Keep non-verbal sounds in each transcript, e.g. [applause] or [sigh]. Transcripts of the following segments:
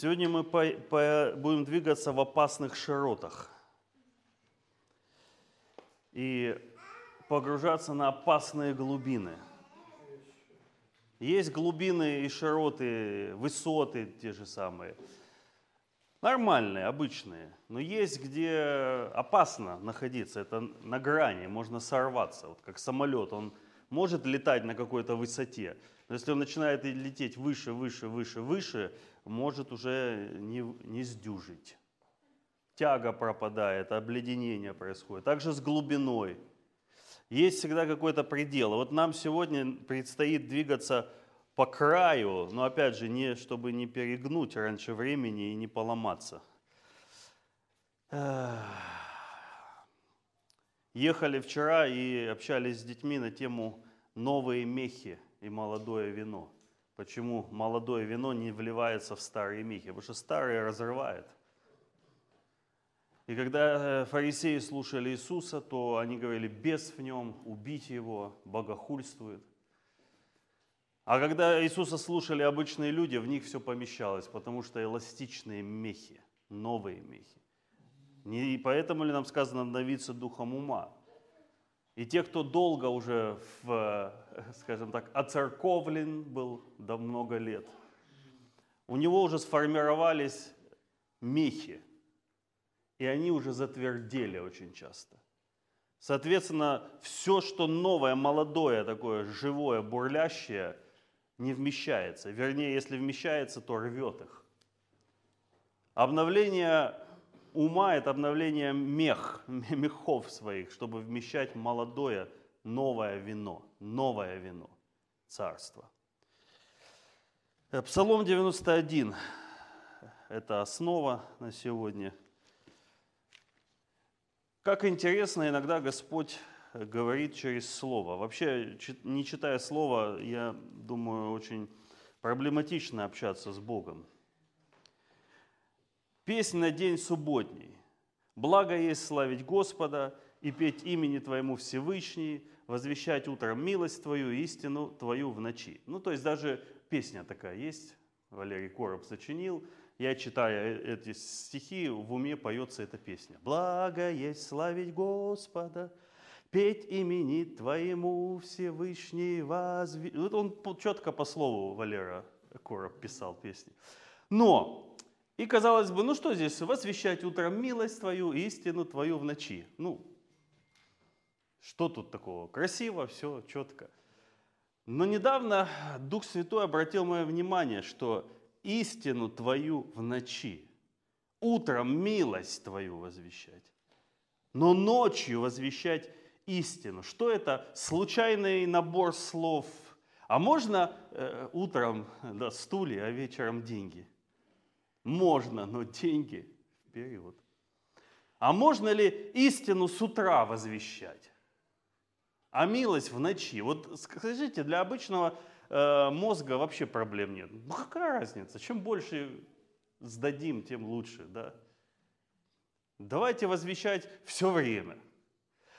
Сегодня мы по, по, будем двигаться в опасных широтах и погружаться на опасные глубины. Есть глубины и широты, высоты те же самые. Нормальные, обычные. Но есть, где опасно находиться. Это на грани, можно сорваться. Вот как самолет, он может летать на какой-то высоте. Но если он начинает лететь выше, выше, выше, выше, может уже не, не сдюжить. Тяга пропадает, обледенение происходит. Также с глубиной. Есть всегда какой-то предел. Вот нам сегодня предстоит двигаться по краю, но опять же, не, чтобы не перегнуть раньше времени и не поломаться. Ехали вчера и общались с детьми на тему «Новые мехи и молодое вино» почему молодое вино не вливается в старые мехи, потому что старые разрывает. И когда э, фарисеи слушали Иисуса, то они говорили, бес в нем, убить его, богохульствует. А когда Иисуса слушали обычные люди, в них все помещалось, потому что эластичные мехи, новые мехи. И поэтому ли нам сказано обновиться духом ума? И те, кто долго уже, в, скажем так, оцерковлен был до много лет, у него уже сформировались мехи, и они уже затвердели очень часто. Соответственно, все, что новое, молодое, такое живое, бурлящее, не вмещается. Вернее, если вмещается, то рвет их. Обновление ума – это обновление мех, [laughs] мехов своих, чтобы вмещать молодое, новое вино, новое вино царства. Э, Псалом 91 – это основа на сегодня. Как интересно, иногда Господь говорит через Слово. Вообще, не читая Слово, я думаю, очень проблематично общаться с Богом. Песнь на день субботний. Благо есть славить Господа и петь имени Твоему Всевышний, возвещать утром милость Твою, истину Твою в ночи. Ну, то есть даже песня такая есть, Валерий Короб сочинил. Я, читая э, эти стихи, в уме поется эта песня. «Благо есть славить Господа, петь имени Твоему Всевышний возви...» Вот он четко по слову Валера Короб писал песни. Но и казалось бы, ну что здесь, возвещать утром милость твою, истину твою в ночи. Ну, что тут такого? Красиво, все четко. Но недавно Дух Святой обратил мое внимание, что истину твою в ночи, утром милость твою возвещать, но ночью возвещать истину. Что это? Случайный набор слов. А можно э, утром да, стулья, а вечером деньги – можно, но деньги вперед. А можно ли истину с утра возвещать? А милость в ночи? Вот скажите, для обычного э, мозга вообще проблем нет. Ну какая разница? Чем больше сдадим, тем лучше, да? Давайте возвещать все время.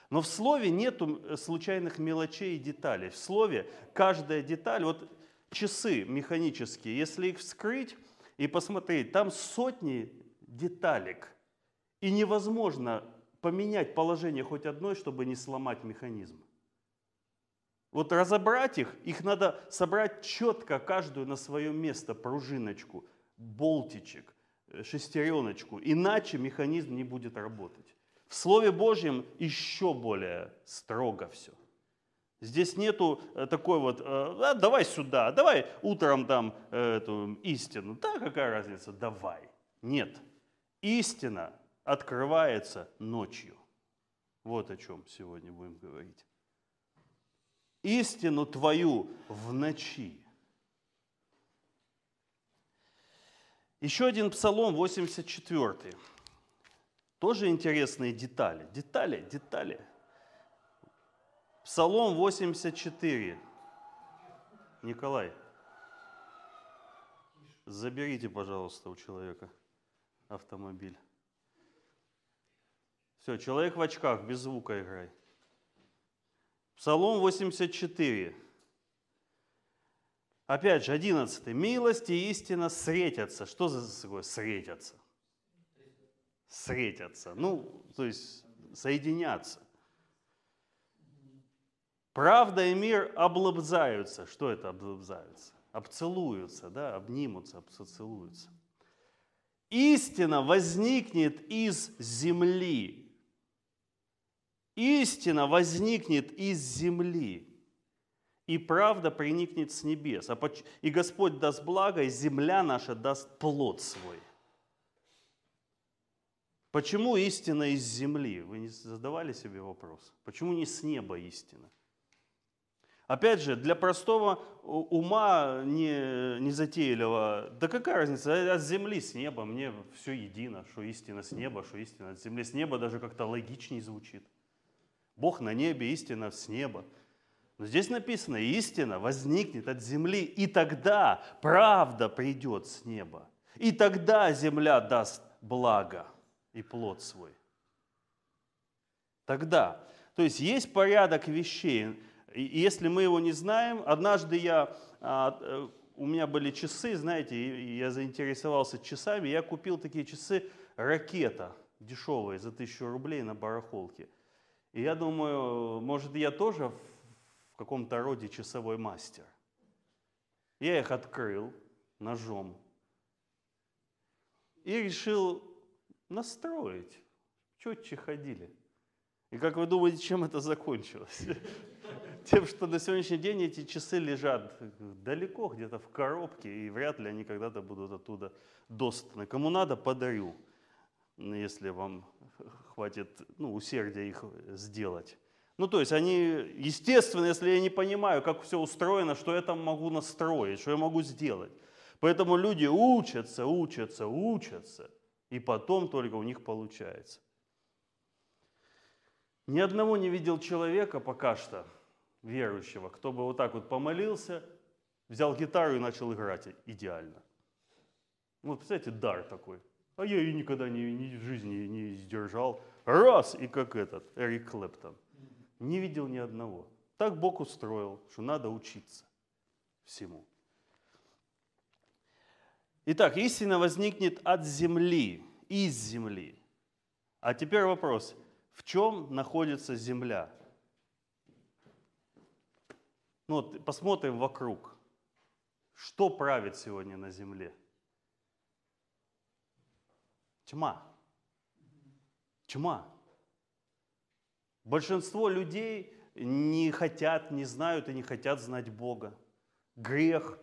Но в слове нет случайных мелочей и деталей. В слове каждая деталь, вот часы механические, если их вскрыть, и посмотреть, там сотни деталек, и невозможно поменять положение хоть одной, чтобы не сломать механизм. Вот разобрать их, их надо собрать четко, каждую на свое место, пружиночку, болтичек, э, шестереночку, иначе механизм не будет работать. В Слове Божьем еще более строго все. Здесь нету э, такой вот, э, а, давай сюда, давай утром там э, эту истину. Да, какая разница, давай. Нет. Истина открывается ночью. Вот о чем сегодня будем говорить. Истину твою в ночи. Еще один псалом, 84. Тоже интересные детали. Детали, детали. Псалом 84. Николай, заберите, пожалуйста, у человека автомобиль. Все, человек в очках, без звука играй. Псалом 84. Опять же, одиннадцатый. Милость и истина встретятся. Что за такое встретятся? Встретятся. Ну, то есть соединятся. Правда и мир облобзаются. Что это облобзаются? Обцелуются, да, обнимутся, обцелуются. Истина возникнет из земли. Истина возникнет из земли. И правда приникнет с небес. А и Господь даст благо, и земля наша даст плод свой. Почему истина из земли? Вы не задавали себе вопрос? Почему не с неба истина? Опять же, для простого ума не, не затейливого, да какая разница, от земли с неба, мне все едино, что истина с неба, что истина от земли. С неба даже как-то логичнее звучит. Бог на небе, истина с неба. Но здесь написано, истина возникнет от земли, и тогда правда придет с неба. И тогда земля даст благо и плод свой. Тогда. То есть есть порядок вещей, и если мы его не знаем, однажды я, а, э, у меня были часы, знаете, я заинтересовался часами, я купил такие часы «Ракета», дешевые, за тысячу рублей на барахолке. И я думаю, может, я тоже в каком-то роде часовой мастер. Я их открыл ножом и решил настроить. Четче ходили. И как вы думаете, чем это закончилось? Тем, что на сегодняшний день эти часы лежат далеко, где-то в коробке, и вряд ли они когда-то будут оттуда доступны. Кому надо, подарю, если вам хватит ну, усердия их сделать. Ну, то есть они, естественно, если я не понимаю, как все устроено, что я там могу настроить, что я могу сделать. Поэтому люди учатся, учатся, учатся, и потом только у них получается. Ни одного не видел человека пока что, верующего, кто бы вот так вот помолился, взял гитару и начал играть идеально. Вот представляете, дар такой. А я ее никогда не, ни в жизни не сдержал. Раз, и как этот, Эрик Клэптон. Не видел ни одного. Так Бог устроил, что надо учиться всему. Итак, истина возникнет от земли, из земли. А теперь вопрос, в чем находится земля? Ну вот посмотрим вокруг. Что правит сегодня на земле? Тьма. Тьма. Большинство людей не хотят, не знают и не хотят знать Бога. Грех,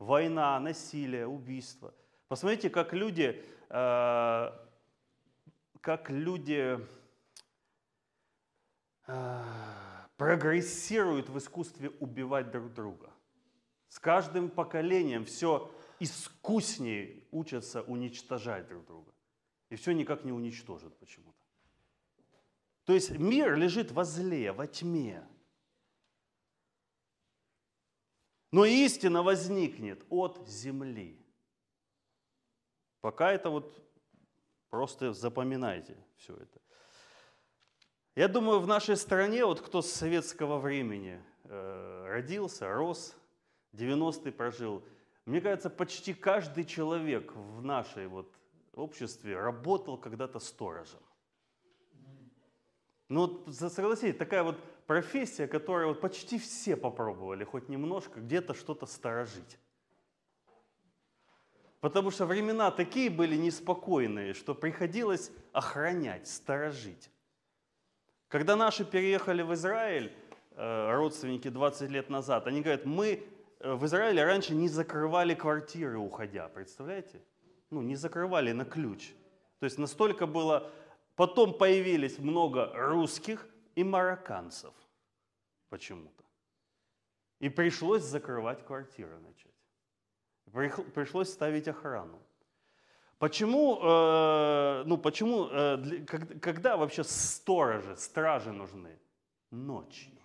война, насилие, убийство. Посмотрите, как люди, э, как люди э, прогрессируют в искусстве убивать друг друга. С каждым поколением все искуснее учатся уничтожать друг друга. И все никак не уничтожат почему-то. То есть мир лежит во зле, во тьме. Но истина возникнет от земли. Пока это вот просто запоминайте все это. Я думаю, в нашей стране, вот кто с советского времени э, родился, рос, 90-й прожил, мне кажется, почти каждый человек в нашей вот обществе работал когда-то сторожем. Ну вот согласитесь, такая вот профессия, которую вот почти все попробовали хоть немножко где-то что-то сторожить. Потому что времена такие были неспокойные, что приходилось охранять, сторожить. Когда наши переехали в Израиль, э, родственники 20 лет назад, они говорят, мы э, в Израиле раньше не закрывали квартиры, уходя, представляете? Ну, не закрывали на ключ. То есть настолько было... Потом появились много русских и марокканцев почему-то. И пришлось закрывать квартиры начать. Пришлось ставить охрану. Почему, э, ну, почему э, для, как, когда вообще сторожи, стражи нужны? Ночью.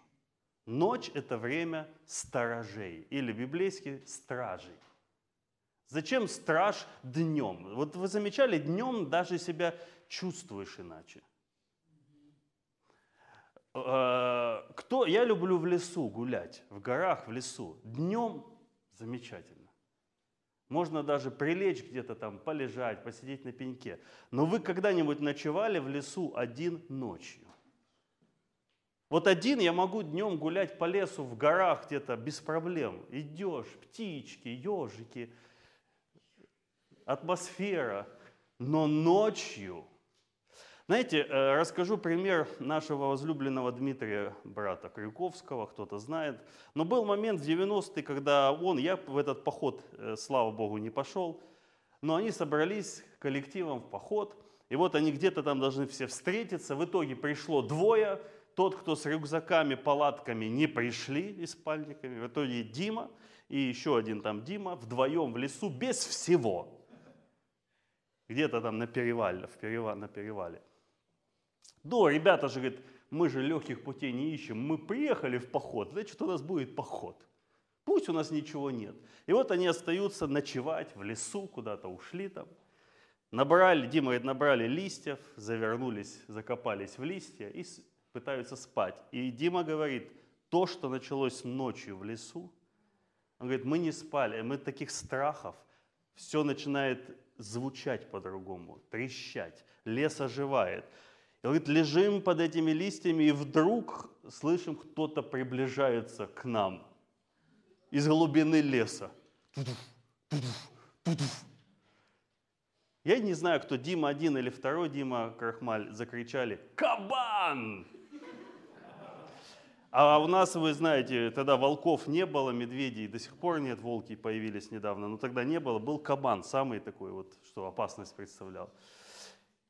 Ночь – это время сторожей, или библейские стражей. Зачем страж днем? Вот вы замечали, днем даже себя чувствуешь иначе. Э, кто, я люблю в лесу гулять, в горах, в лесу. Днем Замечательно. Можно даже прилечь где-то там, полежать, посидеть на пеньке. Но вы когда-нибудь ночевали в лесу один ночью? Вот один я могу днем гулять по лесу в горах где-то без проблем. Идешь, птички, ежики, атмосфера. Но ночью знаете, э, расскажу пример нашего возлюбленного Дмитрия, брата Крюковского, кто-то знает. Но был момент в 90-е, когда он, я в этот поход, э, слава богу, не пошел, но они собрались коллективом в поход, и вот они где-то там должны все встретиться. В итоге пришло двое, тот, кто с рюкзаками, палатками не пришли и спальниками. В итоге Дима и еще один там Дима вдвоем в лесу без всего. Где-то там на перевале, в перевале, на перевале. Да, ребята же говорят, мы же легких путей не ищем, мы приехали в поход, значит у нас будет поход. Пусть у нас ничего нет. И вот они остаются ночевать в лесу, куда-то ушли там. Набрали, Дима говорит, набрали листьев, завернулись, закопались в листья и пытаются спать. И Дима говорит, то, что началось ночью в лесу, он говорит, мы не спали, мы таких страхов, все начинает звучать по-другому, трещать, лес оживает. И говорит, лежим под этими листьями, и вдруг слышим, кто-то приближается к нам из глубины леса. Я не знаю, кто Дима один или второй Дима Крахмаль закричали «Кабан!». А у нас, вы знаете, тогда волков не было, медведей до сих пор нет, волки появились недавно, но тогда не было, был кабан, самый такой вот, что опасность представлял.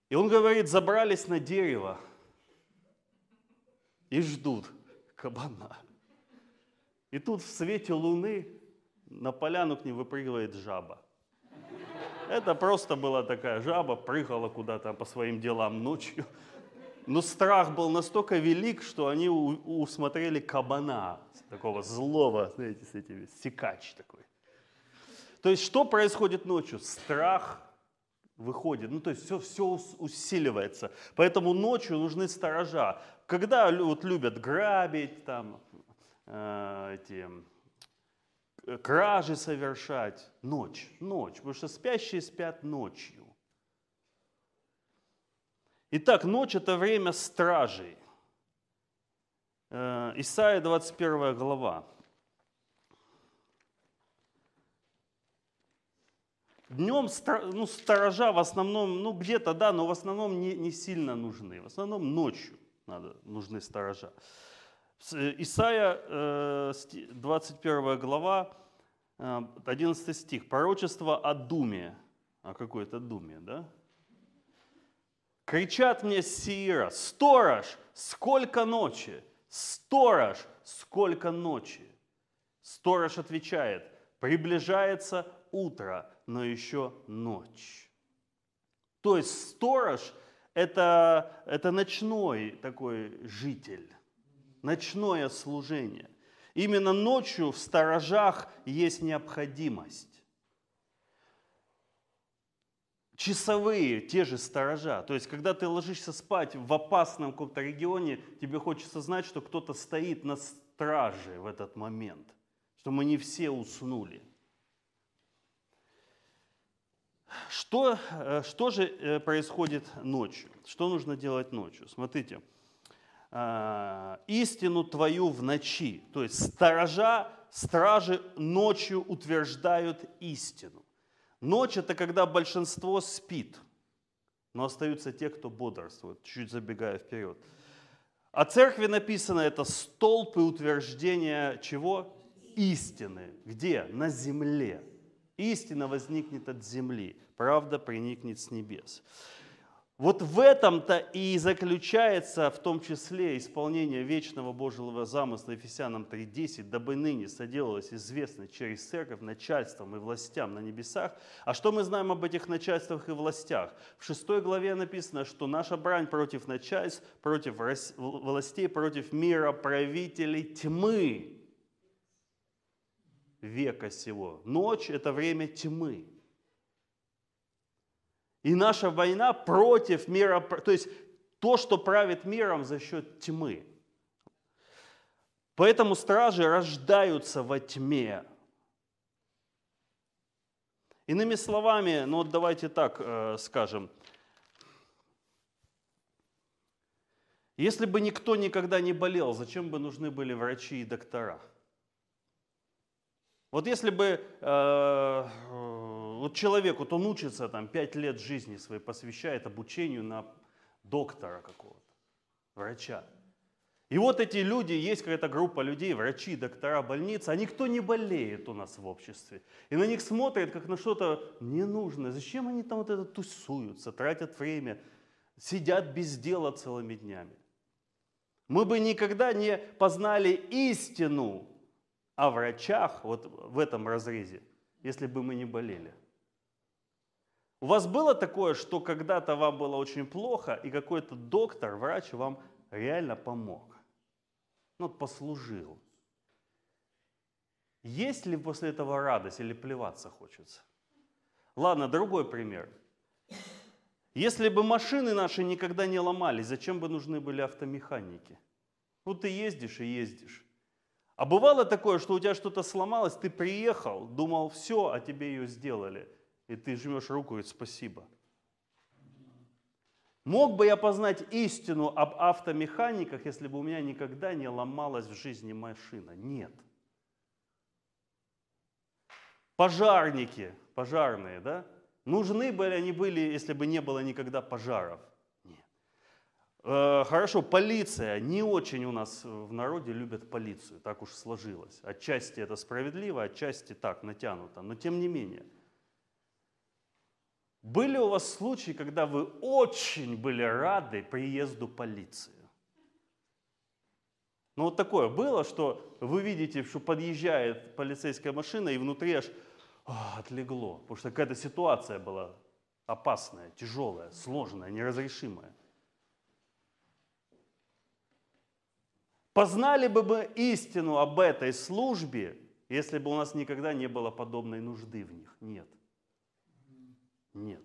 И он говорит, забрались на дерево и ждут кабана. И тут в свете луны на поляну к ним выпрыгивает жаба. Это просто была такая жаба, прыгала куда-то по своим делам ночью. Но страх был настолько велик, что они усмотрели кабана, такого злого, знаете, с этими, секач такой. То есть что происходит ночью? Страх выходит. Ну, то есть все, все усиливается. Поэтому ночью нужны сторожа. Когда вот любят грабить, там, э, эти, э, кражи совершать, ночь, ночь, потому что спящие спят ночью. Итак, ночь – это время стражей. Э, Исайя 21 глава. Днем ну, сторожа в основном, ну где-то да, но в основном не, не сильно нужны. В основном ночью надо, нужны сторожа. Э, Исайя, 21 э, глава, 11 э, стих. Пророчество о думе. О какой-то думе, да? Кричат мне Сиира, сторож, сколько ночи? Сторож, сколько ночи? Сторож отвечает, приближается утро, но еще ночь. То есть сторож это, это ночной такой житель, ночное служение. Именно ночью в сторожах есть необходимость. Часовые, те же сторожа. То есть, когда ты ложишься спать в опасном каком-то регионе, тебе хочется знать, что кто-то стоит на страже в этот момент, что мы не все уснули. Что, э, что же э, происходит ночью? Что нужно делать ночью? Смотрите, а, истину твою в ночи. То есть сторожа, стражи ночью утверждают истину. Ночь это когда большинство спит, но остаются те, кто бодрствует, чуть забегая вперед. О церкви написано это столб и утверждение чего? Истины. Где? На земле. Истина возникнет от земли, правда проникнет с небес. Вот в этом-то и заключается в том числе исполнение вечного Божьего замысла Ефесянам 3.10, дабы ныне соделалось известно через церковь начальствам и властям на небесах. А что мы знаем об этих начальствах и властях? В шестой главе написано, что наша брань против начальств, против властей, против мира правителей тьмы, века сего. Ночь – это время тьмы. И наша война против мира, то есть то, что правит миром за счет тьмы. Поэтому стражи рождаются во тьме. Иными словами, ну вот давайте так э, скажем, если бы никто никогда не болел, зачем бы нужны были врачи и доктора? Вот если бы э, вот человек, вот он учится там пять лет жизни своей, посвящает обучению на доктора какого-то, врача. И вот эти люди, есть какая-то группа людей, врачи, доктора, больницы, а никто не болеет у нас в обществе. И на них смотрят как на что-то ненужное. Зачем они там вот это тусуются, тратят время, сидят без дела целыми днями? Мы бы никогда не познали истину о врачах вот в этом разрезе, если бы мы не болели. У вас было такое, что когда-то вам было очень плохо, и какой-то доктор, врач вам реально помог? ну, послужил. Есть ли после этого радость или плеваться хочется? Ладно, другой пример. Если бы машины наши никогда не ломались, зачем бы нужны были автомеханики? Вот ты ездишь и ездишь. А бывало такое, что у тебя что-то сломалось, ты приехал, думал, все, а тебе ее сделали. И ты жмешь руку и говоришь, спасибо. Мог бы я познать истину об автомеханиках, если бы у меня никогда не ломалась в жизни машина? Нет. Пожарники, пожарные, да? Нужны были они были, если бы не было никогда пожаров? Э, хорошо, полиция. Не очень у нас в народе любят полицию, так уж сложилось. Отчасти это справедливо, отчасти так, натянуто. Но тем не менее – были у вас случаи, когда вы очень были рады приезду полиции? Ну вот такое было, что вы видите, что подъезжает полицейская машина, и внутри аж о, отлегло, потому что какая-то ситуация была опасная, тяжелая, сложная, неразрешимая. Познали бы мы истину об этой службе, если бы у нас никогда не было подобной нужды в них? Нет. Нет.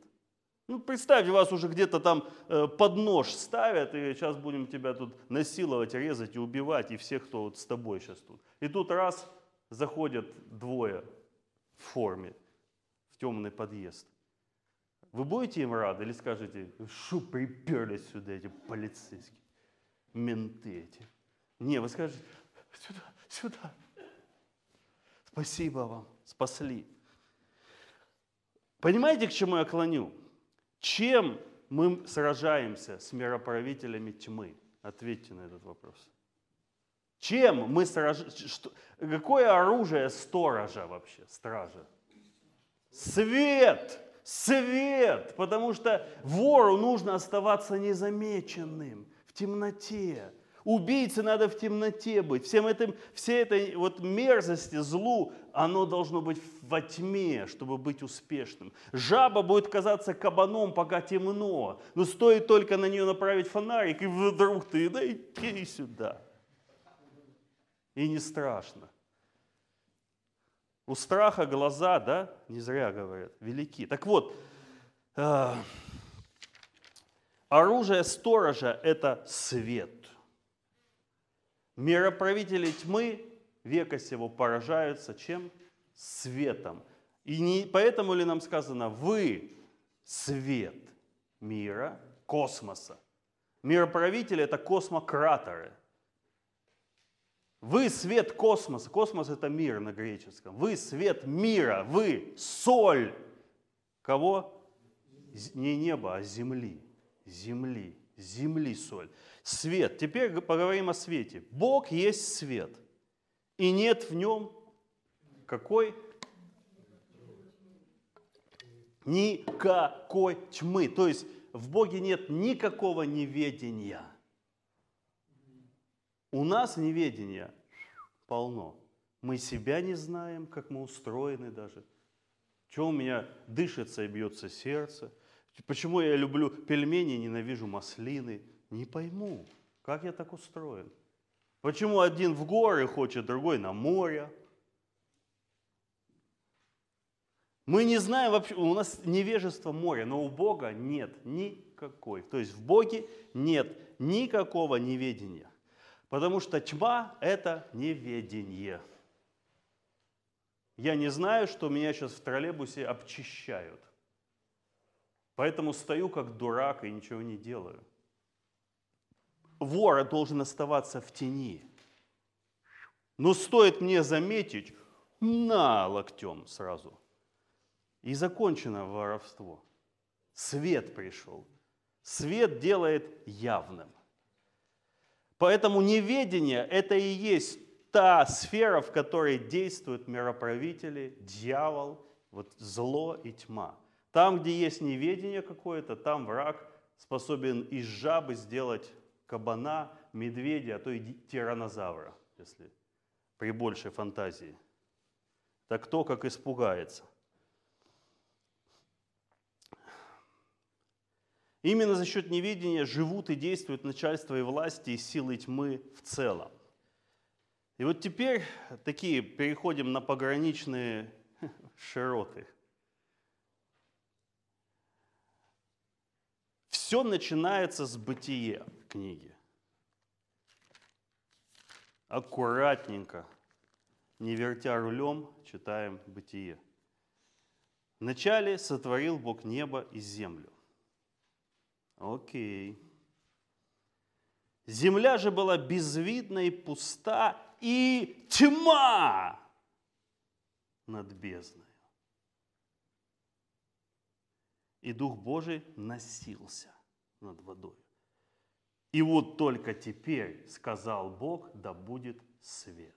Ну, представьте, вас уже где-то там э, под нож ставят, и сейчас будем тебя тут насиловать, резать и убивать, и всех, кто вот с тобой сейчас тут. И тут раз заходят двое в форме в темный подъезд. Вы будете им рады или скажете, что приперлись сюда эти полицейские, менты эти? Не, вы скажете, сюда, сюда. Спасибо вам, спасли. Понимаете, к чему я клоню? Чем мы сражаемся с мироправителями тьмы? Ответьте на этот вопрос. Чем мы сражаемся? Какое оружие сторожа вообще, стража? Свет! Свет! Потому что вору нужно оставаться незамеченным в темноте. Убийце надо в темноте быть. Всем этим, всей этой вот мерзости, злу, оно должно быть во тьме, чтобы быть успешным. Жаба будет казаться кабаном, пока темно. Но стоит только на нее направить фонарик, и вдруг ты, да иди сюда. И не страшно. У страха глаза, да, не зря говорят, велики. Так вот, э, оружие сторожа – это свет. Мироправители тьмы века сего поражаются чем? Светом. И не поэтому ли нам сказано, вы свет мира, космоса. Мироправители – это космократоры. Вы свет космоса. Космос – это мир на греческом. Вы свет мира. Вы соль. Кого? Не неба, а земли. Земли. Земли соль. Свет. Теперь поговорим о свете. Бог есть свет. И нет в нем какой? Никакой тьмы. То есть в Боге нет никакого неведения. У нас неведения полно. Мы себя не знаем, как мы устроены даже. Чего у меня дышится и бьется сердце. Почему я люблю пельмени, ненавижу маслины. Не пойму, как я так устроен. Почему один в горы хочет, другой на море? Мы не знаем вообще, у нас невежество моря, но у Бога нет никакой. То есть в Боге нет никакого неведения. Потому что тьма – это неведение. Я не знаю, что меня сейчас в троллейбусе обчищают. Поэтому стою как дурак и ничего не делаю. Вор должен оставаться в тени. Но стоит мне заметить, на локтем сразу. И закончено воровство. Свет пришел. Свет делает явным. Поэтому неведение – это и есть та сфера, в которой действуют мироправители, дьявол, вот зло и тьма. Там, где есть неведение какое-то, там враг способен из жабы сделать кабана, медведя, а то и тиранозавра, если при большей фантазии. Так кто как испугается. Именно за счет неведения живут и действуют начальство и власти и силы тьмы в целом. И вот теперь такие переходим на пограничные [laughs] широты. Все начинается с бытия книги. Аккуратненько, не вертя рулем, читаем бытие. Вначале сотворил Бог небо и землю. Окей. Земля же была безвидна и пуста, и тьма над бездной. И Дух Божий носился над водой. И вот только теперь сказал Бог, да будет свет.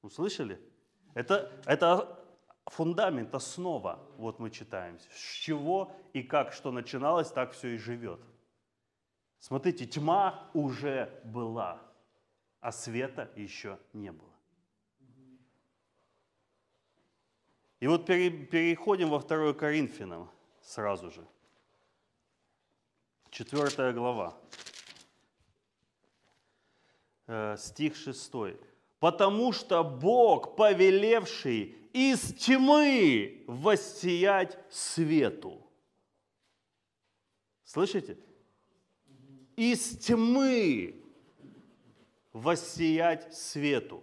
Услышали? Это, это фундамент, основа, вот мы читаем, с чего и как что начиналось, так все и живет. Смотрите, тьма уже была, а света еще не было. И вот переходим во 2 Коринфянам сразу же. Четвертая глава, э, стих 6. «Потому что Бог, повелевший из тьмы воссиять свету». Слышите? Из тьмы воссиять свету.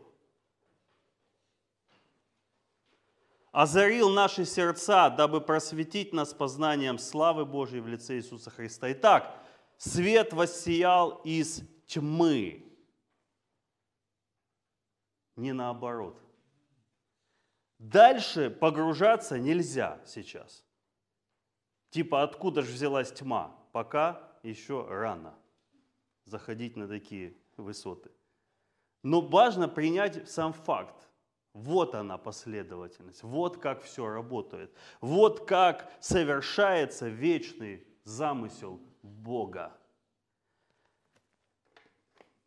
Озарил наши сердца, дабы просветить нас познанием славы Божьей в лице Иисуса Христа. Итак, свет воссиял из тьмы, не наоборот. Дальше погружаться нельзя сейчас. Типа, откуда же взялась тьма? Пока еще рано заходить на такие высоты. Но важно принять сам факт. Вот она последовательность, вот как все работает, вот как совершается вечный замысел Бога.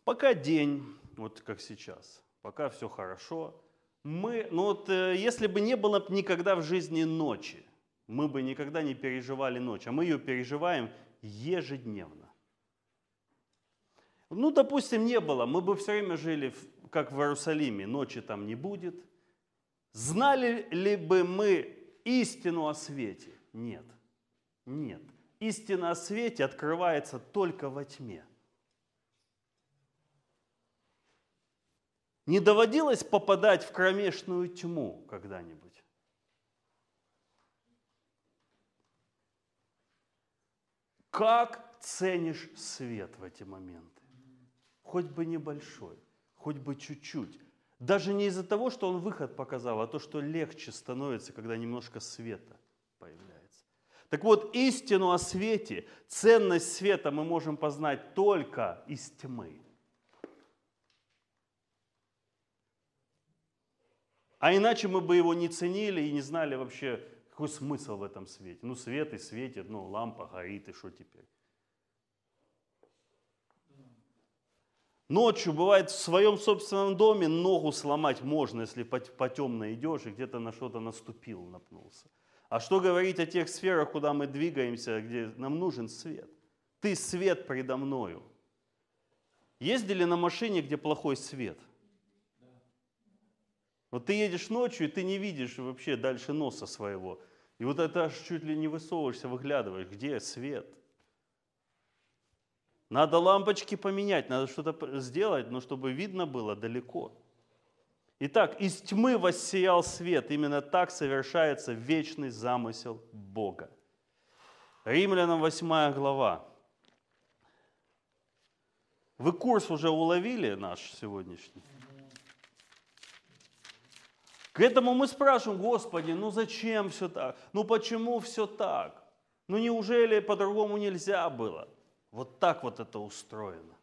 Пока день, вот как сейчас, пока все хорошо, мы, ну вот э, если бы не было никогда в жизни ночи, мы бы никогда не переживали ночь, а мы ее переживаем ежедневно. Ну, допустим, не было, мы бы все время жили как в Иерусалиме, ночи там не будет. Знали ли бы мы истину о свете? Нет. Нет. Истина о свете открывается только во тьме. Не доводилось попадать в кромешную тьму когда-нибудь? Как ценишь свет в эти моменты? Хоть бы небольшой хоть бы чуть-чуть. Даже не из-за того, что он выход показал, а то, что легче становится, когда немножко света появляется. Так вот, истину о свете, ценность света мы можем познать только из тьмы. А иначе мы бы его не ценили и не знали вообще, какой смысл в этом свете. Ну, свет и светит, ну, лампа горит, и что теперь? Ночью бывает в своем собственном доме ногу сломать можно, если по, по темно идешь и где-то на что-то наступил, напнулся. А что говорить о тех сферах, куда мы двигаемся, где нам нужен свет? Ты свет предо мною. Ездили на машине, где плохой свет? Вот ты едешь ночью, и ты не видишь вообще дальше носа своего. И вот это аж чуть ли не высовываешься, выглядываешь, где свет – надо лампочки поменять, надо что-то сделать, но чтобы видно было далеко. Итак, из тьмы воссиял свет. Именно так совершается вечный замысел Бога. Римлянам 8 глава. Вы курс уже уловили наш сегодняшний? К этому мы спрашиваем, Господи, ну зачем все так? Ну почему все так? Ну неужели по-другому нельзя было? Вот так вот это устроено.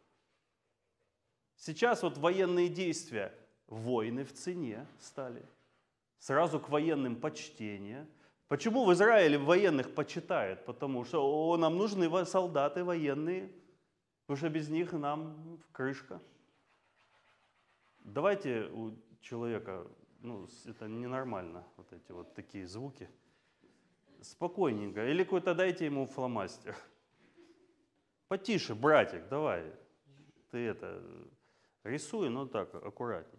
Сейчас вот военные действия, войны в цене стали. Сразу к военным почтение. Почему в Израиле военных почитают? Потому что о, нам нужны солдаты военные, потому что без них нам крышка. Давайте у человека ну, это ненормально, вот эти вот такие звуки. Спокойненько. Или какой-то дайте ему фломастер. Потише, братик, давай. Ты это, рисуй, но так, аккуратней.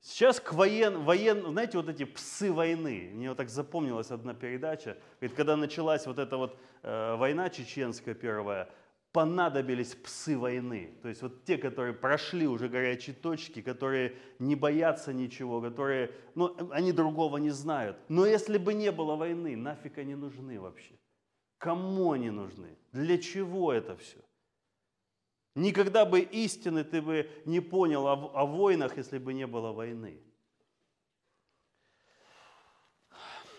Сейчас к воен, воен, знаете, вот эти псы войны. Мне вот так запомнилась одна передача. Говорит, когда началась вот эта вот э, война чеченская первая, понадобились псы войны. То есть вот те, которые прошли уже горячие точки, которые не боятся ничего, которые, ну, они другого не знают. Но если бы не было войны, нафиг они нужны вообще? Кому они нужны? Для чего это все? Никогда бы истины ты бы не понял о, о войнах, если бы не было войны.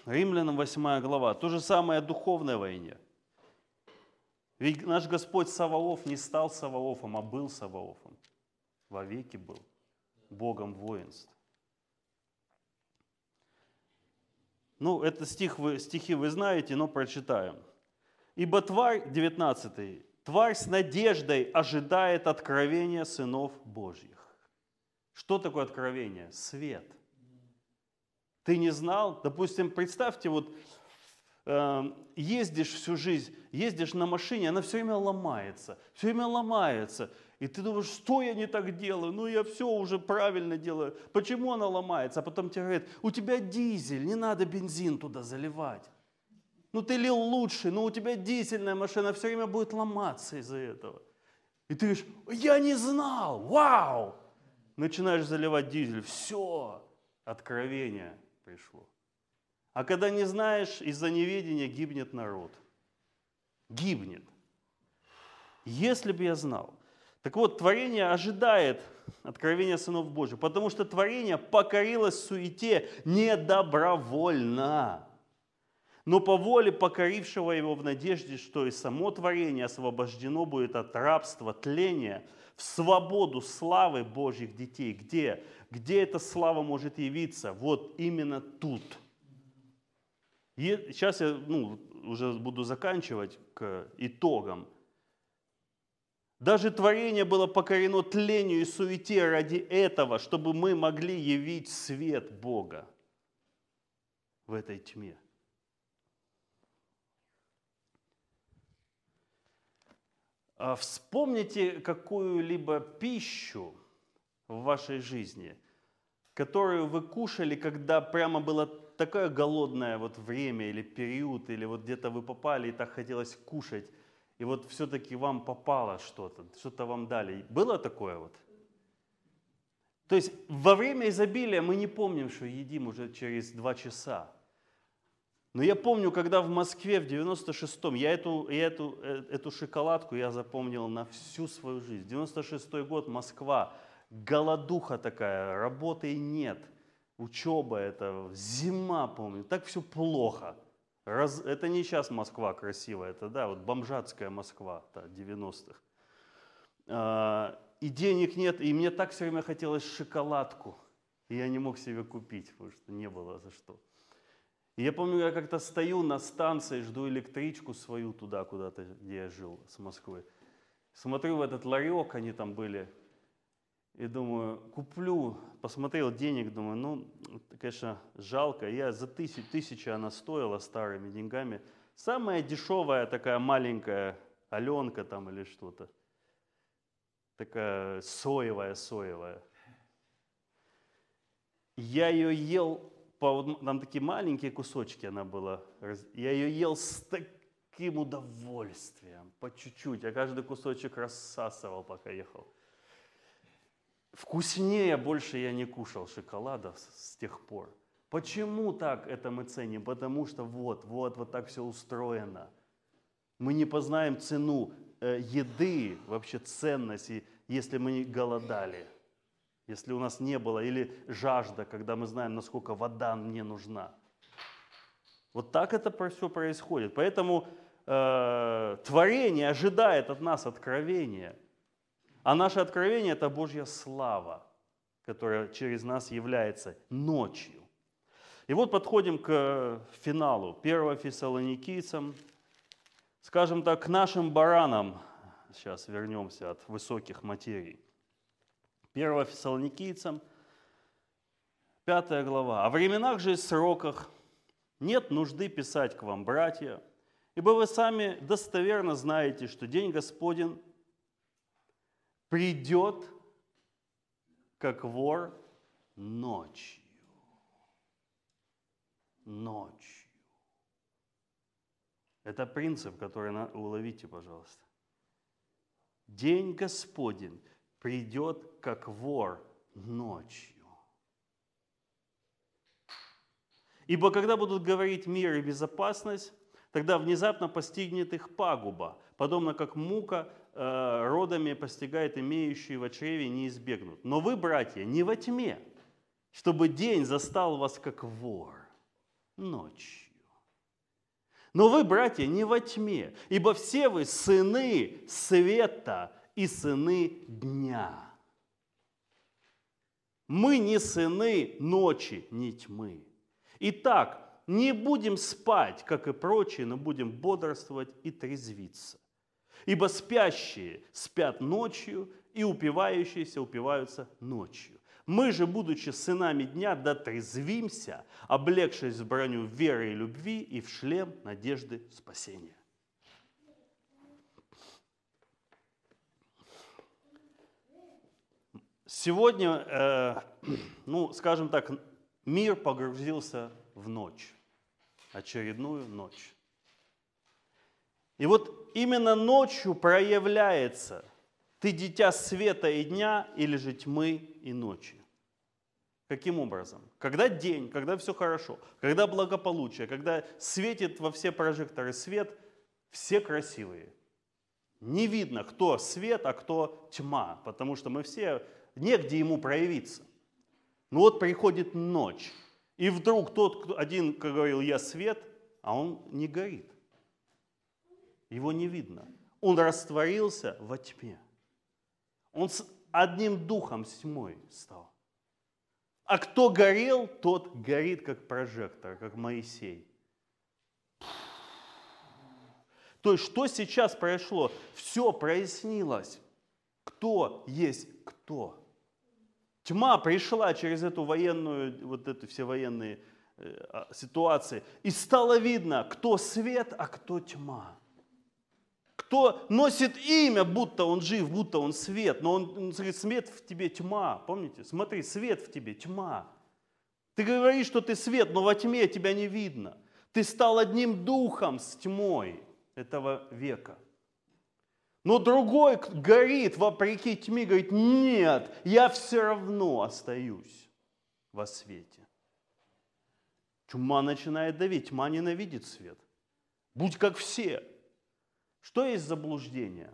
Римлянам 8 глава. То же самое о духовной войне – ведь наш Господь Саваоф не стал Саваофом, а был Саваофом. Вовеки был Богом воинств. Ну, это стих вы, стихи вы знаете, но прочитаем. «Ибо тварь, 19 тварь с надеждой ожидает откровения сынов Божьих». Что такое откровение? Свет. Ты не знал? Допустим, представьте, вот Эм, ездишь всю жизнь, ездишь на машине, она все время ломается, все время ломается. И ты думаешь, что я не так делаю? Ну, я все уже правильно делаю. Почему она ломается? А потом тебе говорят, у тебя дизель, не надо бензин туда заливать. Ну, ты лил лучше, но у тебя дизельная машина все время будет ломаться из-за этого. И ты говоришь, я не знал, вау! Начинаешь заливать дизель, все, откровение пришло. А когда не знаешь, из-за неведения гибнет народ. Гибнет. Если бы я знал. Так вот, творение ожидает откровения сынов Божьих, потому что творение покорилось суете недобровольно, но по воле покорившего его в надежде, что и само творение освобождено будет от рабства, тления, в свободу славы Божьих детей. Где? Где эта слава может явиться? Вот именно тут – и сейчас я ну, уже буду заканчивать к итогам. Даже творение было покорено тлению и суете ради этого, чтобы мы могли явить свет Бога в этой тьме. Вспомните какую-либо пищу в вашей жизни, которую вы кушали, когда прямо было такое голодное вот время или период, или вот где-то вы попали и так хотелось кушать, и вот все-таки вам попало что-то, что-то вам дали. Было такое вот? То есть во время изобилия мы не помним, что едим уже через два часа. Но я помню, когда в Москве в 96-м, я эту, я эту, э, эту шоколадку я запомнил на всю свою жизнь. 96-й год, Москва, голодуха такая, работы нет – учеба, это зима, помню, так все плохо. Раз, это не сейчас Москва красивая, это да, вот бомжатская Москва да, 90-х. А, и денег нет, и мне так все время хотелось шоколадку. И я не мог себе купить, потому что не было за что. И я помню, я как-то стою на станции, жду электричку свою туда, куда-то, где я жил, с Москвы. Смотрю в этот ларек, они там были, и думаю, куплю, посмотрел денег, думаю, ну, конечно, жалко. Я за тысячу, тысячу она стоила старыми деньгами. Самая дешевая такая маленькая Аленка там или что-то. Такая соевая, соевая. Я ее ел, там такие маленькие кусочки она была. Я ее ел с таким удовольствием, по чуть-чуть. Я каждый кусочек рассасывал, пока ехал. вкуснее больше я не кушал шоколада с тех пор. Почему так это мы ценим? Потому что вот, вот, вот так все устроено. Мы не познаем цену э, еды, вообще ценности, если мы не голодали, если у нас не было, или жажда, когда мы знаем, насколько вода мне нужна. Вот так это все происходит. Поэтому э, творение ожидает от нас откровения. А наше откровение – это Божья слава, которая через нас является ночью. И вот подходим к финалу. 1 Фессалоникийцам, скажем так, к нашим баранам. Сейчас вернемся от высоких материй. 1 Фессалоникийцам, 5 глава. «О временах же и сроках нет нужды писать к вам, братья, ибо вы сами достоверно знаете, что день Господень придет, как вор ночью ночью. Это принцип, который уловите, пожалуйста. День Господень придет, как вор ночью. Ибо когда будут говорить мир и безопасность, тогда внезапно постигнет их пагуба, подобно как мука э, родами постигает имеющие в чреве не избегнут. Но вы, братья, не во тьме, чтобы день застал вас как вор ночью. Но вы, братья, не во тьме, ибо все вы сыны света и сыны дня. Мы не сыны ночи, не тьмы. Итак, не будем спать, как и прочие, но будем бодрствовать и трезвиться. Ибо спящие спят ночью, и упивающиеся упиваются ночью. Мы же, будучи сынами дня, дотрезвимся, облегшись в броню веры и любви и в шлем надежды спасения. Сегодня, э, ну, скажем так, мир погрузился в ночь, очередную ночь. И вот именно ночью проявляется, ты дитя света и дня или же тьмы и ночи. Каким образом? Когда день, когда все хорошо, когда благополучие, когда светит во все прожекторы свет, все красивые. Не видно, кто свет, а кто тьма, потому что мы все, негде ему проявиться. Но вот приходит ночь, и вдруг тот, один говорил, я свет, а он не горит. Его не видно. Он растворился во тьме. Он с одним духом с тьмой стал. А кто горел, тот горит как прожектор, как Моисей. То есть, что сейчас произошло? Все прояснилось. Кто есть кто. Тьма пришла через эту военную, вот эту все военные э, а, ситуации. И стало видно, кто свет, а кто тьма кто носит имя, будто он жив, будто он свет, но он, он говорит, свет в тебе тьма. Помните? Смотри, свет в тебе тьма. Ты говоришь, что ты свет, но во тьме тебя не видно. Ты стал одним духом с тьмой этого века. Но другой горит вопреки тьме, говорит, нет, я все равно остаюсь во свете. Тьма начинает давить, тьма ненавидит свет. Будь как все. Что есть заблуждение?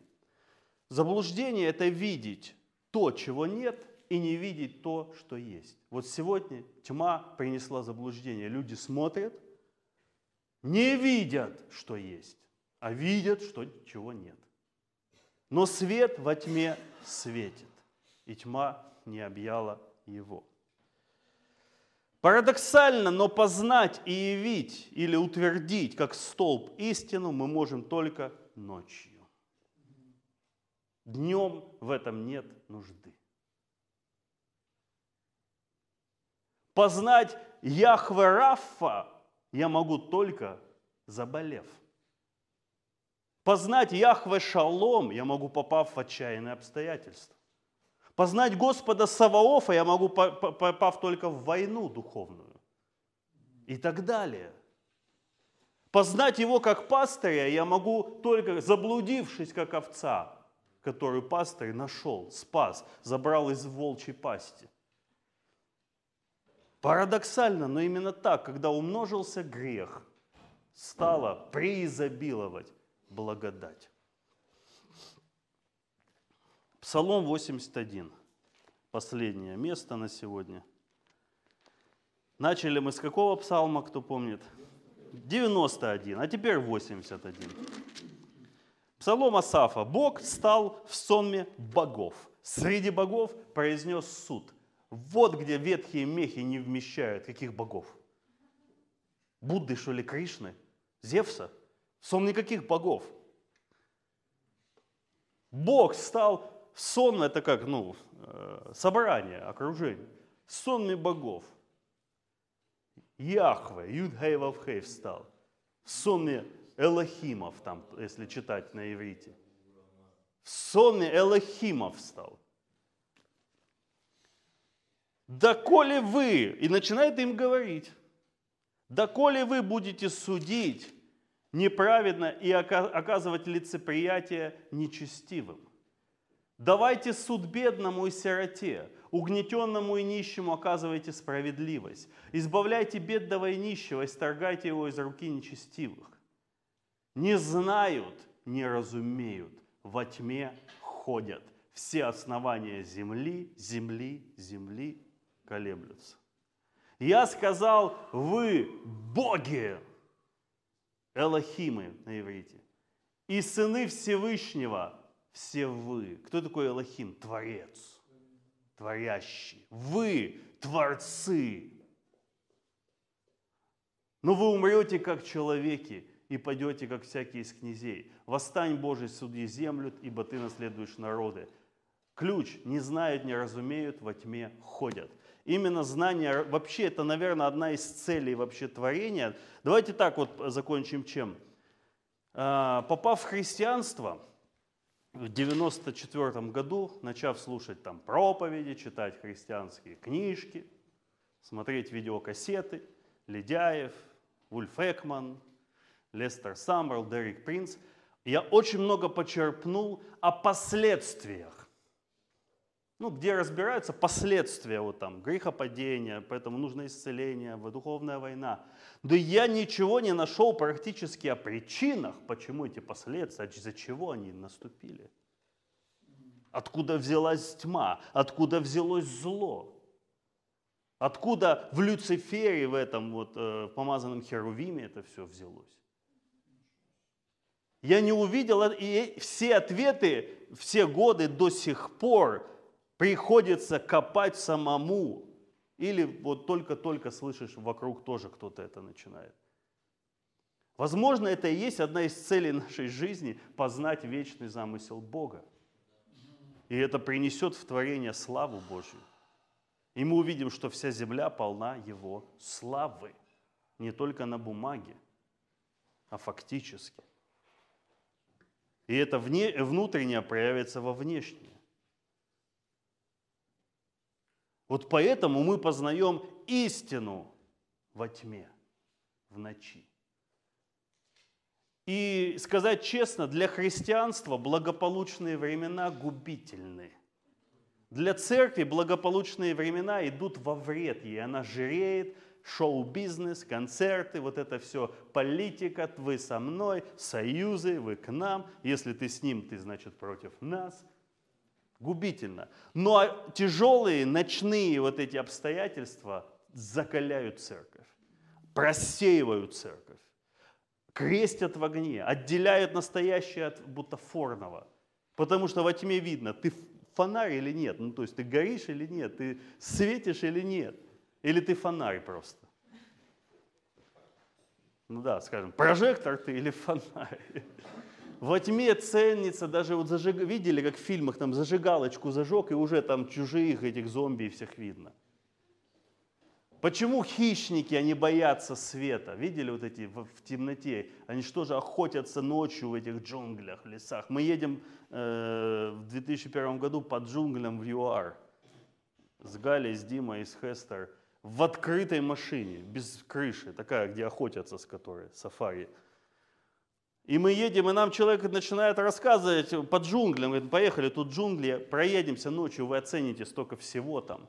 Заблуждение – это видеть то, чего нет, и не видеть то, что есть. Вот сегодня тьма принесла заблуждение. Люди смотрят, не видят, что есть, а видят, что чего нет. Но свет во тьме светит, и тьма не объяла его. Парадоксально, но познать и явить или утвердить как столб истину мы можем только ночью. Днем в этом нет нужды. Познать Яхве Рафа я могу только заболев. Познать Яхве Шалом я могу, попав в отчаянные обстоятельства. Познать Господа Саваофа я могу, попав только в войну духовную. И так далее – Познать его как пастыря я могу только заблудившись как овца, которую пастырь нашел, спас, забрал из волчьей пасти. Парадоксально, но именно так, когда умножился грех, стало преизобиловать благодать. Псалом 81. Последнее место на сегодня. Начали мы с какого псалма, кто помнит? 91, а теперь 81. Псалом Асафа. Бог стал в сонме богов. Среди богов произнес суд. Вот где ветхие мехи не вмещают. Каких богов? Будды, что ли, Кришны? Зевса? Сон никаких богов. Бог стал сон, это как, ну, э, собрание, окружение. Сонми богов. Яхве, Юдхей Вавхей встал. В сонме Элохимов, там, если читать на иврите. В сонме Элохимов встал. Да коли вы, и начинает им говорить, да коли вы будете судить неправедно и оказывать лицеприятие нечестивым. Давайте суд бедному и сироте, угнетенному и нищему оказывайте справедливость. Избавляйте бедного и нищего, и сторгайте его из руки нечестивых. Не знают, не разумеют, во тьме ходят. Все основания земли, земли, земли колеблются. Я сказал, вы боги, Элохимы на иврите, и сыны Всевышнего, все вы. Кто такой Элохим? Творец, творящий. Вы творцы. Но вы умрете как человеки и пойдете, как всякие из князей. Восстань, Божий, суди землю, ибо ты наследуешь народы. Ключ не знают, не разумеют, во тьме ходят. Именно знание, вообще это, наверное, одна из целей вообще творения. Давайте так вот закончим чем. А, попав в христианство, в 94 году, начав слушать там проповеди, читать христианские книжки, смотреть видеокассеты, Ледяев, Вульф Экман, Лестер Саммерл, Дерек Принц, я очень много почерпнул о последствиях. Ну, где разбираются последствия вот там, грехопадения, поэтому нужно исцеление, духовная война. Да я ничего не нашел практически о причинах, почему эти последствия, из-за чего они наступили. Откуда взялась тьма, откуда взялось зло. Откуда в Люцифере, в этом вот э, помазанном Херувиме это все взялось. Я не увидел, и все ответы, все годы до сих пор приходится копать самому. Или вот только-только слышишь, вокруг тоже кто-то это начинает. Возможно, это и есть одна из целей нашей жизни – познать вечный замысел Бога. И это принесет в творение славу Божью. И мы увидим, что вся земля полна Его славы. Не только на бумаге, а фактически. И это вне, внутреннее проявится во внешнее. Вот поэтому мы познаем истину во тьме, в ночи. И сказать честно, для христианства благополучные времена губительны. Для церкви благополучные времена идут во вред ей. Она жиреет, шоу-бизнес, концерты, вот это все, политика, вы со мной, союзы, вы к нам. Если ты с ним, ты, значит, против нас. Губительно. Но тяжелые ночные вот эти обстоятельства закаляют церковь, просеивают церковь, крестят в огне, отделяют настоящее от бутафорного. Потому что во тьме видно, ты фонарь или нет, ну то есть ты горишь или нет, ты светишь или нет. Или ты фонарь просто? Ну да, скажем, прожектор ты или фонарь? Во тьме ценится, даже вот зажиг... видели, как в фильмах там зажигалочку зажег, и уже там чужих этих зомби всех видно. Почему хищники, они боятся света? Видели вот эти в, в темноте? Они что же охотятся ночью в этих джунглях, лесах? Мы едем э, в 2001 году по джунглям в ЮАР с Галей, с Димой с Хестер – в открытой машине, без крыши, такая, где охотятся с которой, сафари. И мы едем, и нам человек начинает рассказывать по джунглям. Говорит, поехали, тут джунгли, проедемся ночью, вы оцените столько всего там.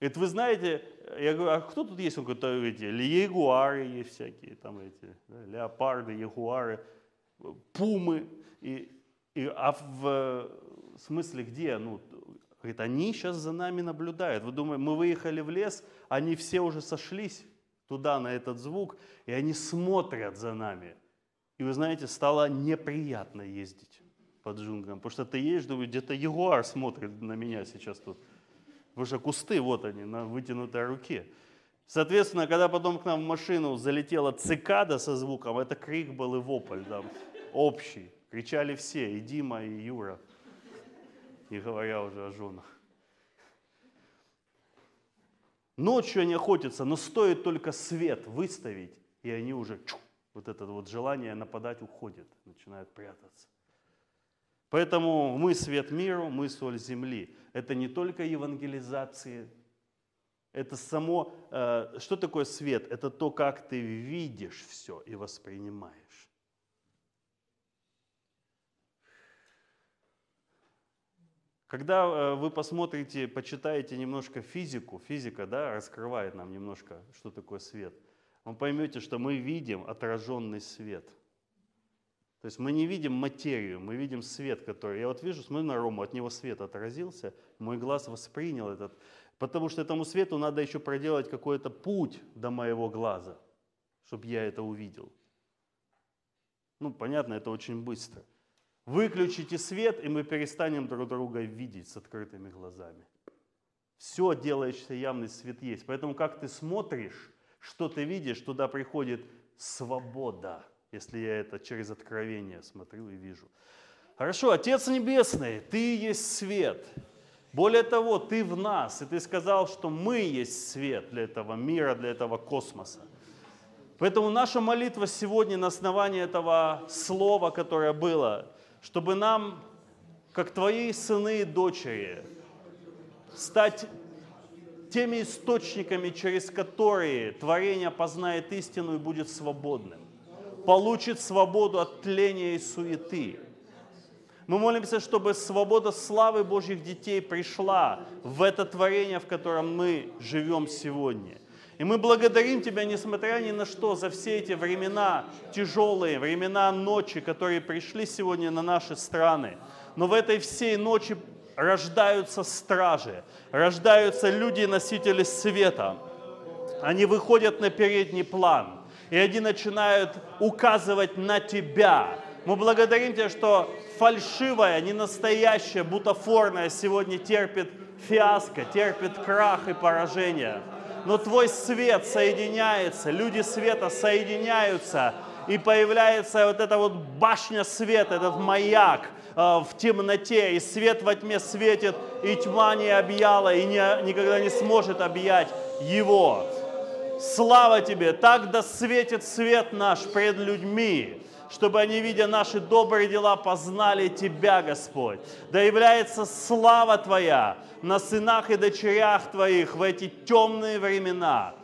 Говорит, вы знаете, я говорю, а кто тут есть? Он говорит, эти, ягуары есть всякие, там эти, да, леопарды, ягуары, пумы. И, и, а в смысле где? Ну, говорит, они сейчас за нами наблюдают. Вы думаете, мы выехали в лес, они все уже сошлись туда, на этот звук, и они смотрят за нами. И вы знаете, стало неприятно ездить по джунглям, потому что ты едешь, думаешь, где-то ягуар смотрит на меня сейчас тут. Потому что кусты, вот они, на вытянутой руке. Соответственно, когда потом к нам в машину залетела цикада со звуком, это крик был и вопль там, общий. Кричали все, и Дима, и Юра, не говоря уже о женах. Ночью они охотятся, но стоит только свет выставить, и они уже чук, вот это вот желание нападать уходит, начинают прятаться. Поэтому мы свет миру, мы соль земли. Это не только евангелизация, это само, э, что такое свет? Это то, как ты видишь все и воспринимаешь. Когда э, вы посмотрите, почитаете немножко физику, физика да, раскрывает нам немножко, что такое свет – вы поймете, что мы видим отраженный свет. То есть мы не видим материю, мы видим свет, который... Я вот вижу, смотрю на Рому, от него свет отразился, мой глаз воспринял этот. Потому что этому свету надо еще проделать какой-то путь до моего глаза, чтобы я это увидел. Ну, понятно, это очень быстро. Выключите свет, и мы перестанем друг друга видеть с открытыми глазами. Все делающееся явный свет есть. Поэтому как ты смотришь, что ты видишь, туда приходит свобода, если я это через откровение смотрю и вижу. Хорошо, Отец Небесный, Ты есть свет. Более того, Ты в нас, и Ты сказал, что мы есть свет для этого мира, для этого космоса. Поэтому наша молитва сегодня на основании этого слова, которое было, чтобы нам, как Твои сыны и дочери, стать теми источниками, через которые творение познает истину и будет свободным. Получит свободу от тления и суеты. Мы молимся, чтобы свобода славы Божьих детей пришла в это творение, в котором мы живем сегодня. И мы благодарим Тебя, несмотря ни на что, за все эти времена тяжелые, времена ночи, которые пришли сегодня на наши страны. Но в этой всей ночи рождаются стражи, рождаются люди-носители света. Они выходят на передний план, и они начинают указывать на Тебя. Мы благодарим Тебя, что фальшивая, не настоящая, бутафорная сегодня терпит фиаско, терпит крах и поражение. Но Твой свет соединяется, люди света соединяются, и появляется вот эта вот башня света, этот маяк, в темноте, и свет во тьме светит, и тьма не объяла, и не, никогда не сможет объять его. Слава Тебе! Так да светит свет наш пред людьми, чтобы они, видя наши добрые дела, познали Тебя, Господь. Да является слава Твоя на сынах и дочерях Твоих в эти темные времена.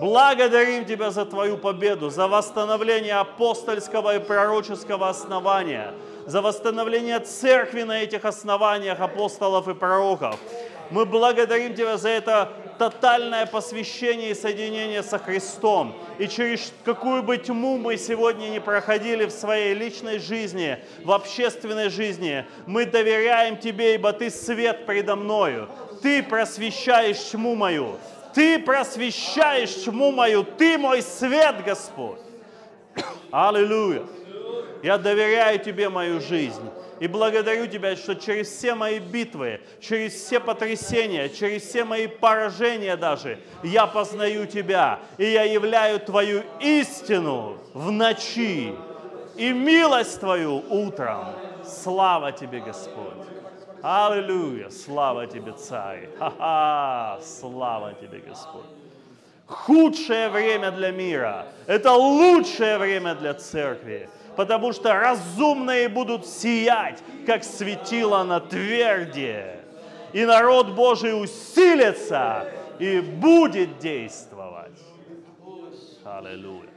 Благодарим Тебя за Твою победу, за восстановление апостольского и пророческого основания – за восстановление церкви на этих основаниях апостолов и пророков. Мы благодарим Тебя за это тотальное посвящение и соединение со Христом. И через какую бы тьму мы сегодня не проходили в своей личной жизни, в общественной жизни, мы доверяем Тебе, ибо Ты свет предо мною. Ты просвещаешь тьму мою. Ты просвещаешь тьму мою. Ты мой свет, Господь. Аллилуйя. Я доверяю Тебе мою жизнь. И благодарю Тебя, что через все мои битвы, через все потрясения, через все мои поражения даже, я познаю Тебя. И я являю Твою истину в ночи и милость Твою утром. Слава Тебе, Господь! Аллилуйя! Слава Тебе, Царь! Ха-ха! Слава Тебе, Господь! Худшее время для мира – это лучшее время для церкви потому что разумные будут сиять, как светило на тверди. И народ Божий усилится и будет действовать. Аллилуйя.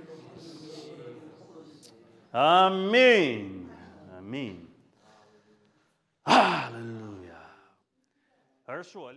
Аминь. Аминь. Аллилуйя. Хорошо.